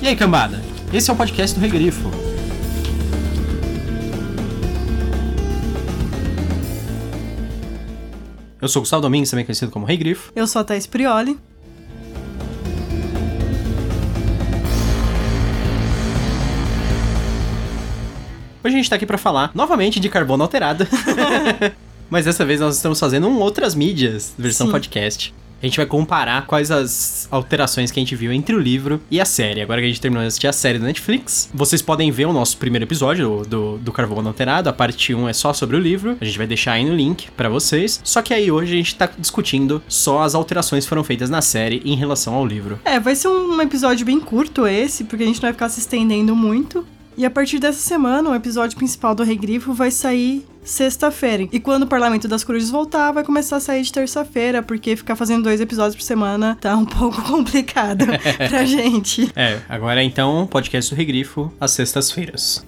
E aí, cambada? Esse é o podcast do Regrifo. Eu sou o Gustavo Domingues, também conhecido como Rei Grifo. Eu sou a Thais Prioli. Hoje a gente tá aqui pra falar novamente de carbono alterado. Mas dessa vez nós estamos fazendo um outras mídias, versão Sim. podcast. A gente vai comparar quais as alterações que a gente viu entre o livro e a série. Agora que a gente terminou de assistir a série da Netflix, vocês podem ver o nosso primeiro episódio do, do, Carbono Alterado. A parte 1 é só sobre o livro. A gente vai deixar aí no link pra vocês. Só que aí hoje a gente tá discutindo só as alterações que foram feitas na série em relação ao livro. É, vai ser um episódio bem curto esse, porque a gente não vai ficar se estendendo muito. E a partir dessa semana, o episódio principal do Regrifo vai sair sexta-feira. E quando o Parlamento das Corujas voltar, vai começar a sair de terça-feira, porque ficar fazendo dois episódios por semana tá um pouco complicado pra gente. É, agora então, podcast do Regrifo, às sextas-feiras.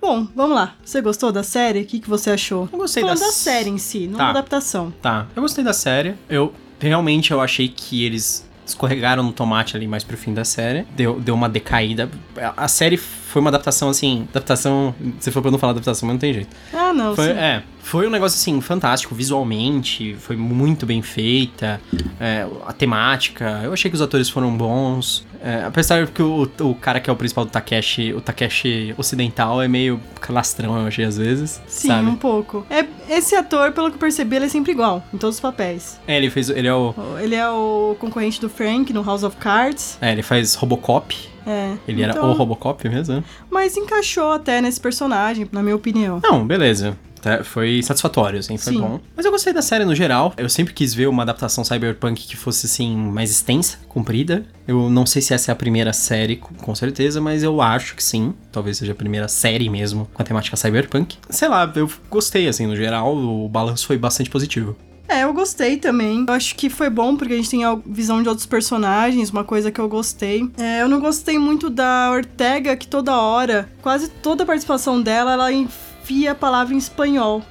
Bom, vamos lá. Você gostou da série? O que, que você achou? Eu gostei da da série em si, não Tá. da adaptação. Tá, eu gostei da série. Eu realmente eu achei que eles escorregaram no tomate ali mais pro fim da série. Deu, deu uma decaída. A série foi uma adaptação assim. Adaptação. Você falou pra não falar adaptação, mas não tem jeito. Ah, não, Foi, sim. é, foi um negócio assim, fantástico, visualmente, foi muito bem feita, é, a temática, eu achei que os atores foram bons. É, apesar que o, o cara que é o principal do Takeshi, o Takeshi ocidental, é meio calastrão, eu achei às vezes. Sim, sabe? um pouco. É, esse ator, pelo que eu percebi, ele é sempre igual, em todos os papéis. É, ele fez. Ele é o. Ele é o concorrente do Frank no House of Cards. É, ele faz Robocop. É. Ele era então- o Robocop mesmo? né? Mas encaixou até nesse personagem, na minha opinião. Não, beleza. Tá, Foi satisfatório, assim, foi Sim. bom. Mas eu gostei da série no geral. Eu sempre quis ver uma adaptação cyberpunk que fosse, assim, mais extensa, comprida. Eu não sei se essa é a primeira série, com com certeza, mas eu acho que sim. Talvez seja a primeira série mesmo com a temática cyberpunk. Sei lá, eu gostei, assim, no geral. O balanço foi bastante positivo. É, eu gostei também. Eu acho que foi bom porque a gente tem a visão de outros personagens, uma coisa que eu gostei. É, eu não gostei muito da Ortega, que toda hora, quase toda a participação dela, ela enfia a palavra em espanhol.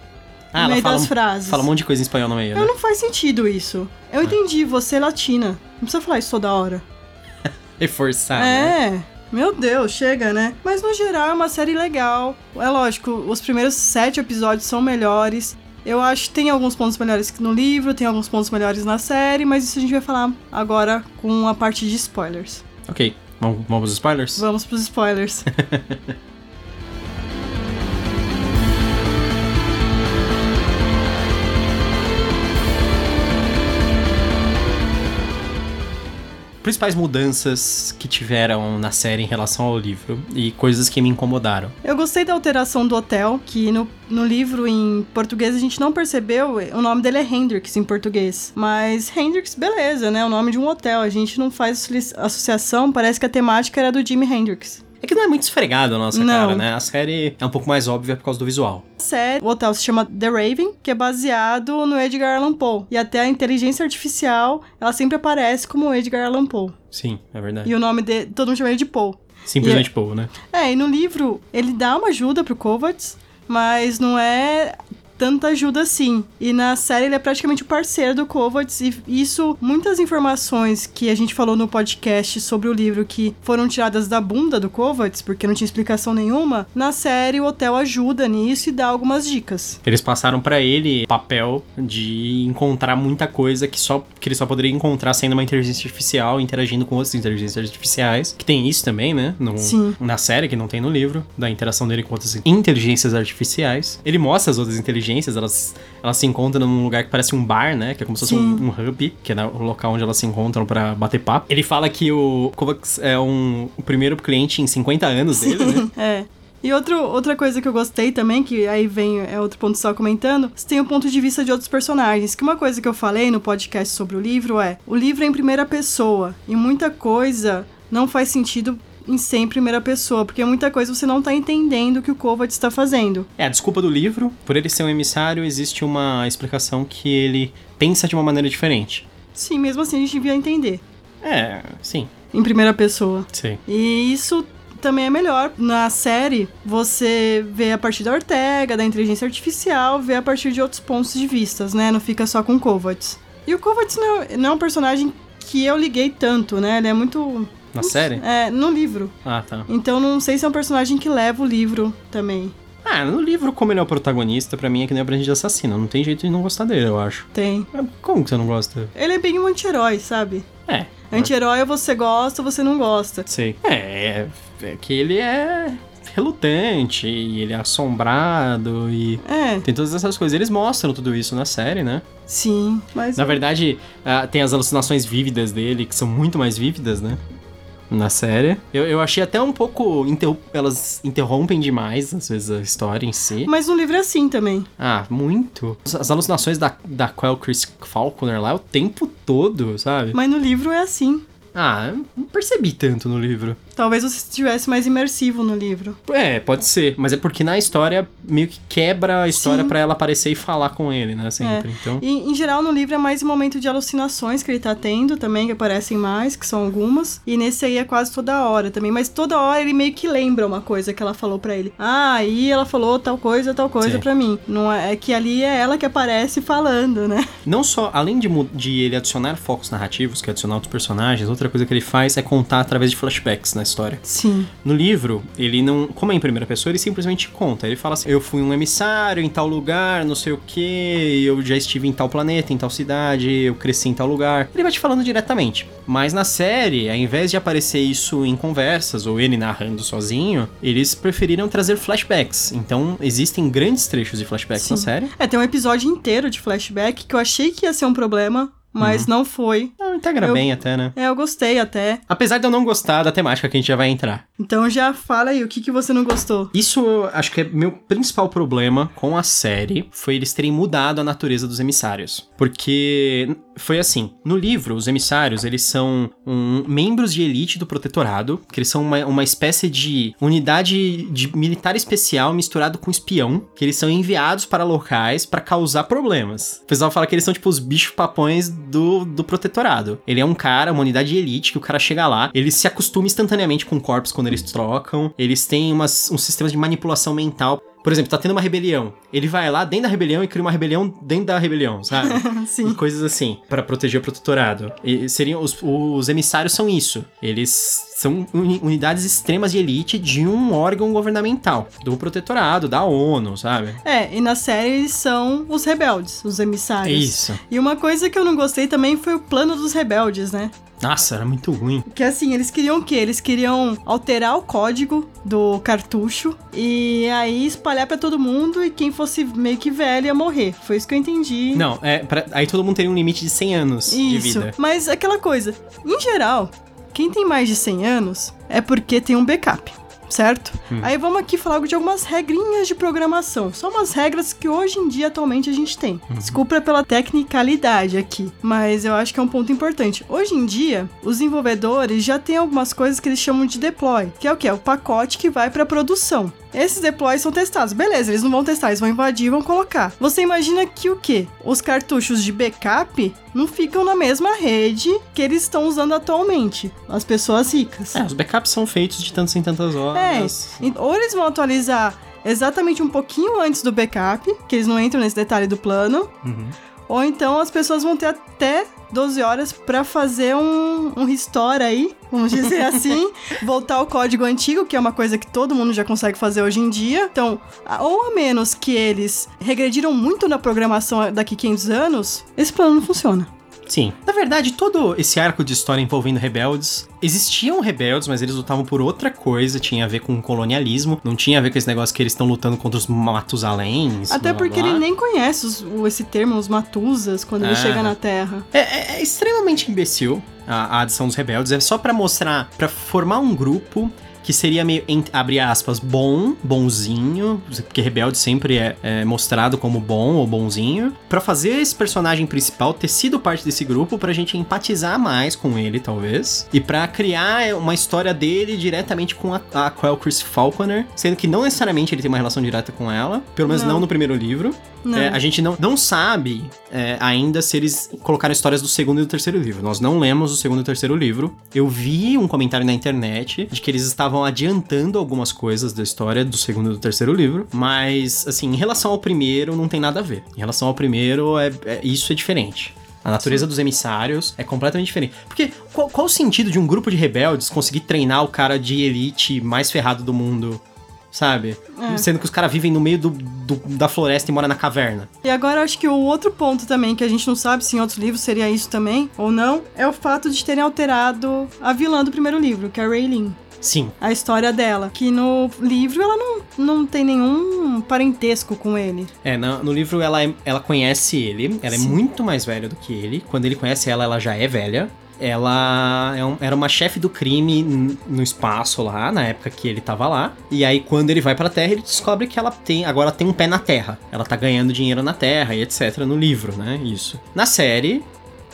Ah, no meio fala, das frases. fala um monte de coisa em espanhol no meio, né? Eu não faz sentido isso. Eu entendi, você é latina. Não precisa falar isso toda hora. Reforçar, né? É. Meu Deus, chega, né? Mas no geral é uma série legal. É lógico, os primeiros sete episódios são melhores. Eu acho que tem alguns pontos melhores que no livro, tem alguns pontos melhores na série, mas isso a gente vai falar agora com a parte de spoilers. Ok, vamos, vamos pros spoilers? Vamos pros spoilers. Principais mudanças que tiveram na série em relação ao livro e coisas que me incomodaram. Eu gostei da alteração do hotel, que no, no livro em português a gente não percebeu. O nome dele é Hendrix em português. Mas Hendrix, beleza, né? O nome de um hotel. A gente não faz associ- associação, parece que a temática era do Jimi Hendrix. É que não é muito esfregado a nossa Não. cara, né? A série é um pouco mais óbvia por causa do visual. A série, o hotel se chama The Raven, que é baseado no Edgar Allan Poe. E até a inteligência artificial, ela sempre aparece como Edgar Allan Poe. Sim, é verdade. E o nome dele, todo mundo chama ele de Poe. Simplesmente Poe, né? É, e no livro ele dá uma ajuda pro Kovacs, mas não é tanta ajuda assim. E na série ele é praticamente o parceiro do Kovacs e isso, muitas informações que a gente falou no podcast sobre o livro que foram tiradas da bunda do Kovacs, porque não tinha explicação nenhuma, na série o hotel ajuda nisso e dá algumas dicas. Eles passaram pra ele papel de encontrar muita coisa que só que ele só poderia encontrar sendo uma inteligência artificial interagindo com outras inteligências artificiais. Que tem isso também, né? No, Sim. Na série, que não tem no livro, da interação dele com outras inteligências artificiais. Ele mostra as outras inteligências, elas, elas se encontram num lugar que parece um bar, né? Que é como se fosse Sim. um, um hub, que é na- o local onde elas se encontram pra bater papo. Ele fala que o Kovacs é um, o primeiro cliente em 50 anos dele, né? É. E outro, outra coisa que eu gostei também, que aí vem, é outro ponto só comentando, você tem o ponto de vista de outros personagens. Que uma coisa que eu falei no podcast sobre o livro é: o livro é em primeira pessoa. E muita coisa não faz sentido em ser em primeira pessoa, porque muita coisa você não tá entendendo o que o Kovacs está fazendo. É, a desculpa do livro, por ele ser um emissário, existe uma explicação que ele pensa de uma maneira diferente. Sim, mesmo assim a gente devia entender. É, sim, Em primeira pessoa. sim. E isso também é melhor. Na série, você vê a partir da Ortega, da inteligência artificial, vê a partir de outros pontos de vistas, né? Não fica só com Kovacs. E o Kovacs não, é- não é um personagem que eu liguei tanto, né? Ele é muito. Na série? É, no livro. Ah, tá. Então não sei se é um personagem que leva o livro também. Ah, no livro, como ele é o protagonista, pra mim é que nem aprendiz de assassino. Não tem jeito de não gostar dele, eu acho. Tem. Mas Como que você não gosta? Ele é bem um anti-herói, sabe? É. Anti-herói você gosta, você não gosta. Sei. É, é, é que ele é relutante, e ele é assombrado, e É, tem todas essas coisas. Eles mostram tudo isso na série, né? sim. Mas. Na verdade, ah, tem as alucinações vívidas dele, que são muito mais vívidas, né? Na série. Eu, eu achei até um pouco. Elas interrompem demais, às vezes, a história em si. Mas no livro é assim também. Ah, muito. As- alucinações da, da Quell Chris Falconer lá é o tempo todo, sabe? Mas no livro é assim. Ah, não percebi tanto no livro. Talvez você estivesse mais imersivo no livro. É, pode ser. Mas é porque na história meio que quebra a história pra ela aparecer e falar com ele, né? Sempre. É. Então. E, em geral, no livro é mais um momento de alucinações que ele tá tendo também, que aparecem mais, que são algumas. E nesse aí é quase toda hora também. Mas toda hora ele meio que lembra uma coisa que ela falou pra ele. Ah, aí ela falou tal coisa, tal coisa pra mim. Não é, é que ali é ela que aparece falando, né? Não só, além de, de ele adicionar focos narrativos, que é adicionar outros personagens, outra coisa que ele faz é contar através de flashbacks na história. Sim. No livro, ele não. Como é em primeira pessoa, ele simplesmente conta. Ele fala assim: eu fui um emissário em tal lugar, não sei o que, eu já estive em tal planeta, em tal cidade, eu cresci em tal lugar. Ele vai te falando diretamente. Mas na série, ao invés de aparecer isso em conversas ou ele narrando sozinho, eles preferiram trazer flashbacks. Então, existem grandes trechos de flashbacks na Sim. série. É, tem um episódio inteiro de flashback que eu achei que ia ser um problema, mas Uhum. não foi. Não, integra Eu- bem até, né? É, eu gostei até. Apesar de eu não gostar da temática que a gente já vai entrar. Então já fala aí, o que, que você não gostou? Isso, eu acho que é meu principal problema com a série foi eles terem mudado a natureza dos emissários. Porque foi assim, no livro, os emissários, eles são um, membros de elite do protetorado, que eles são uma, uma espécie de unidade de militar especial misturado com espião, que eles são enviados para locais para causar problemas. O pessoal fala que eles são tipo os bichos papões do, do protetorado. Ele é um cara, uma unidade de elite, que o cara chega lá, ele se acostuma instantaneamente com corpos quando eles trocam, eles têm umas, uns sistemas de manipulação mental. Por exemplo, tá tendo uma rebelião. Ele vai lá dentro da rebelião e cria uma rebelião dentro da rebelião, sabe? e Sim. coisas assim, para proteger o protetorado. E seriam os, os emissários são isso. Eles são uni- unidades extremas de elite de um órgão governamental, do protetorado, da ONU, sabe? É, e na série eles são os rebeldes, os emissários. isso. E uma coisa que eu não gostei também foi o plano dos rebeldes, né? Nossa, era muito ruim. Que assim, eles queriam o quê? Eles queriam alterar o código do cartucho e aí espalhar pra todo mundo e quem fosse meio que velho ia morrer. Foi isso que eu entendi. Não, é, pra- aí todo mundo teria um limite de 100 anos de Isso. vida. Mas aquela coisa, em geral, quem tem mais de 100 anos é porque tem um backup. Certo? Hum. Aí vamos aqui falar de algumas regrinhas de programação. São umas regras que hoje em dia atualmente a gente tem. Uhum. Desculpa pela tecnicalidade aqui, mas eu acho que é um ponto importante. Hoje em dia, os desenvolvedores já têm algumas coisas que eles chamam de deploy, que é o que? É o pacote que vai para produção. Esses deploys são testados. Beleza, eles não vão testar, eles vão invadir e vão colocar. Você imagina que o quê? Os cartuchos de backup não ficam na mesma rede que eles estão usando atualmente. As pessoas ricas. É, os backups são feitos de tantas em tantas É, horas. en- ou eles vão atualizar exatamente um pouquinho antes do backup, que eles não entram nesse detalhe do plano, Uhum. ou então as pessoas vão ter até 12 horas pra fazer um, um restore aí, vamos dizer assim, voltar ao código antigo, que é uma coisa que todo mundo já consegue fazer hoje em dia. Então, ou a menos que eles regrediram muito na programação daqui 500 anos, esse plano não funciona. Sim. Na verdade, todo esse arco de história envolvendo rebeldes. Existiam rebeldes, mas eles lutavam por outra coisa. Tinha a ver com colonialismo. Não tinha a ver com esse negócio que eles estão lutando contra os Matusaléns. Até blá, porque blá. ele nem conhece os- o- esse termo, os Matusas, quando ele Ah. chega na Terra. É, é- é extremamente imbecil a, a adição dos rebeldes. É só pra mostrar, pra formar um grupo que seria meio, abre aspas, bom, bonzinho, porque rebelde sempre é, é mostrado como bom ou bonzinho, Pra fazer esse personagem principal ter sido parte desse grupo, pra gente empatizar mais com ele, talvez, e pra criar uma história dele diretamente com a, a Quell Chris Falconer, sendo que não necessariamente ele tem uma relação direta com ela, pelo menos não, Não. no primeiro livro. É, a gente não, não sabe é, ainda se eles colocaram histórias do segundo e do terceiro livro. Nós não lemos o segundo e o terceiro livro. Eu vi um comentário na internet de que eles estavam adiantando algumas coisas da história do segundo e do terceiro livro. Mas, assim, em relação ao primeiro, não tem nada a ver. Em relação ao primeiro, é, é- isso é diferente. A natureza dos emissários é completamente diferente. Porque qual, qual o sentido de um grupo de rebeldes conseguir treinar o cara de elite mais ferrado do mundo? Sabe? É. Sendo que os caras vivem no meio do, do- da floresta e moram na caverna. E agora acho que o outro ponto também, que a gente não sabe se em outros livros seria isso também, ou não, é o fato de terem alterado a vilã do primeiro livro, que é a Raylene. Sim. A história dela. Que no livro ela não, não tem nenhum parentesco com ele. É, no, no livro ela, é- ela conhece ele, ela é Sim. muito mais velha do que ele. Quando ele conhece ela, ela já é velha. Ela é era uma chefe do crime no espaço lá, na época que ele tava lá. E aí, quando ele vai pra Terra, ele descobre que ela tem agora tem um pé na Terra. Ela tá ganhando dinheiro na Terra e etc. no livro, né? Isso. Na série,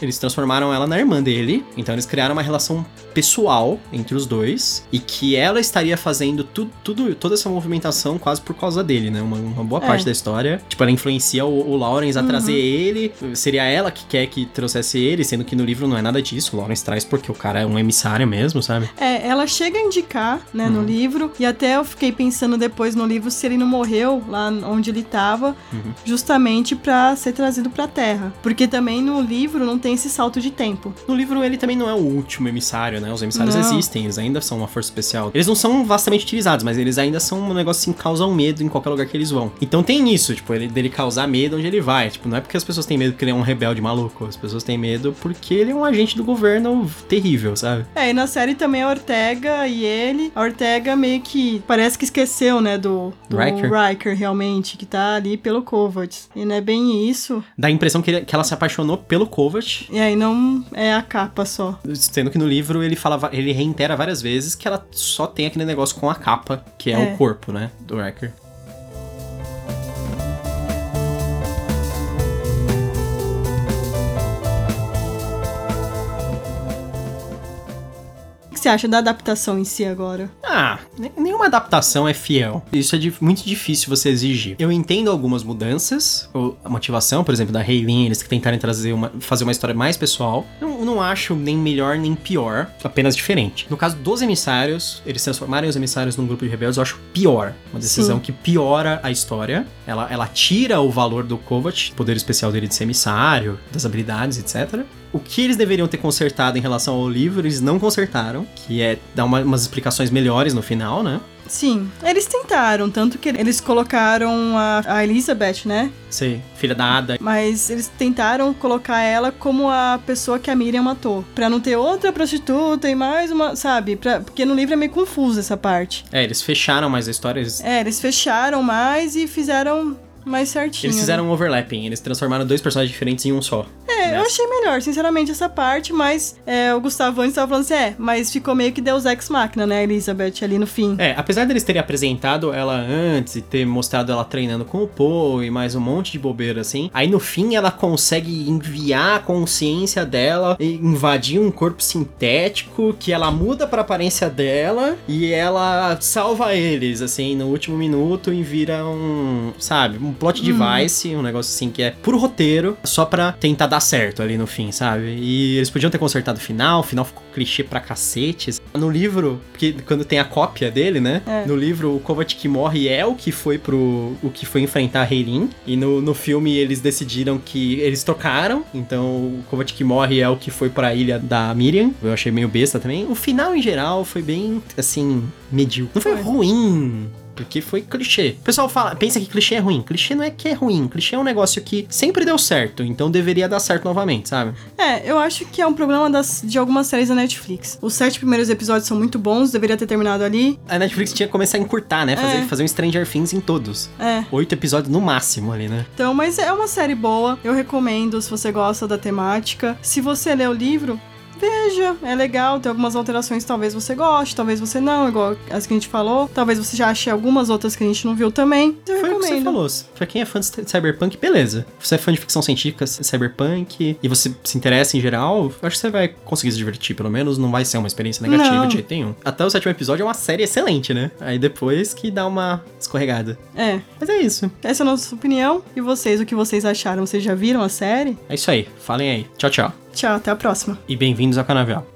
eles transformaram ela na irmã dele, então eles criaram uma relação pessoal entre os dois e que ela estaria fazendo tu, tudo, toda essa movimentação quase por causa dele, né? Uma, uma boa É. parte da história. Tipo, ela influencia o, o Lawrence a trazer ele, seria ela que quer que trouxesse ele, sendo que no livro não é nada disso. O Lawrence traz porque o cara é um emissário mesmo, sabe? É, ela chega a indicar, né, no livro, e até eu fiquei pensando depois no livro se ele não morreu lá onde ele tava, justamente pra ser trazido pra Terra. Porque também no livro não tem esse salto de tempo. No livro ele também não é o último emissário, né? Os emissários Não. existem, eles ainda são uma força especial. Eles não são vastamente utilizados, mas eles ainda são um negócio assim, causam medo em qualquer lugar que eles vão. Então tem isso, tipo, ele, dele causar medo onde ele vai. Tipo, não é porque as pessoas têm medo porque ele é um rebelde maluco. As pessoas têm medo porque ele é um agente do governo terrível, sabe? É, e na série também a Ortega e ele. A Ortega meio que parece que esqueceu, né, do, do Riker. Riker. realmente, que tá ali pelo Kovacs. E não é bem isso. Dá a impressão que, ele- que ela se apaixonou pelo E aí não é a capa só. sendo que no livro ele fala, ele reitera várias vezes que ela só tem aquele negócio com a capa, que é, É. o corpo, né, do Wrecker. Você acha da adaptação em si agora? Ah, ne- nenhuma adaptação é fiel. Isso é muito difícil você exigir. Eu entendo algumas mudanças, ou a motivação, por exemplo, da Haylin, eles que tentarem trazer uma, fazer uma história mais pessoal. Eu não acho nem melhor nem pior, apenas diferente. No caso dos emissários, eles transformarem os emissários num grupo de rebeldes, eu acho pior. Uma decisão Sim. que piora a história. Ela, ela tira o valor do Kovac, o poder especial dele de ser emissário, das habilidades, etc. O que eles deveriam ter consertado em relação ao livro, eles não consertaram, que é dar uma- umas explicações melhores no final, né? Sim, eles tentaram, tanto que eles colocaram a, a Elizabeth, né? Sei, filha da Ada. Mas eles tentaram colocar ela como a pessoa que a Miriam matou. Pra não ter outra prostituta e mais uma, sabe? Pra, porque no livro é meio confuso essa parte. É, eles fecharam mais a história, eles, É, eles fecharam mais e fizeram mais certinho. eles né? fizeram um overlapping, eles transformaram dois personagens diferentes em um só. É, eu achei melhor, sinceramente, essa parte, mas é, o Gustavo antes tava falando assim, é, mas ficou meio que Deus Ex Machina, né, Elizabeth, ali no fim. É, apesar deles terem apresentado ela antes e ter mostrado ela treinando com o Poe e mais um monte de bobeira assim, aí no fim ela consegue enviar a consciência dela e invadir um corpo sintético que ela muda pra aparência dela e ela salva eles, assim, no último minuto e vira um, sabe, um plot device, um negócio assim que é puro roteiro, só pra tentar dar certo ali no fim, sabe? E eles podiam ter consertado o final, o final ficou clichê pra cacete. No livro, porque quando tem a cópia dele, né? É. No livro, o Kovac que morre é o que foi pro. o que foi enfrentar a Heilin. E no, no filme eles decidiram que eles trocaram. Então o Kovac que morre é o que foi pra ilha da Miriam. Eu achei meio besta também. O final, em geral, foi bem, assim, medíocre. Não Foi. ruim. Porque foi clichê. O pessoal fala, pensa que clichê é ruim. Clichê não é que é ruim. Clichê é um negócio que sempre deu certo. Então deveria dar certo novamente, sabe? É, eu acho que é um problema das, de algumas séries da Netflix. Os sete primeiros episódios são muito bons, deveria ter terminado ali. A Netflix tinha que começar a encurtar, né? Fazer, É. fazer um Stranger Things em todos. É. Oito episódios no máximo ali, né? Então, mas é uma série boa, eu recomendo se você gosta da temática. Se você lê o livro, veja, é legal, tem algumas alterações, talvez você goste, talvez você não, igual as que a gente falou. Talvez você já ache algumas outras que a gente não viu também. Eu Foi o que você recomendo. falou. Pra quem é fã de cyberpunk, beleza. Se você é fã de ficção científica, cyberpunk, e você se interessa em geral, eu acho que você vai conseguir se divertir, pelo menos. Não vai ser uma experiência negativa Não. de jeito nenhum. Até o sétimo episódio é uma série excelente, né? Aí depois que dá uma escorregada. É, Mas é isso. essa é a nossa opinião. E vocês, o que vocês acharam? Vocês já viram a série? É isso aí. Falem aí. Tchau, tchau. Tchau, até a próxima. E bem-vindos ao Canavial.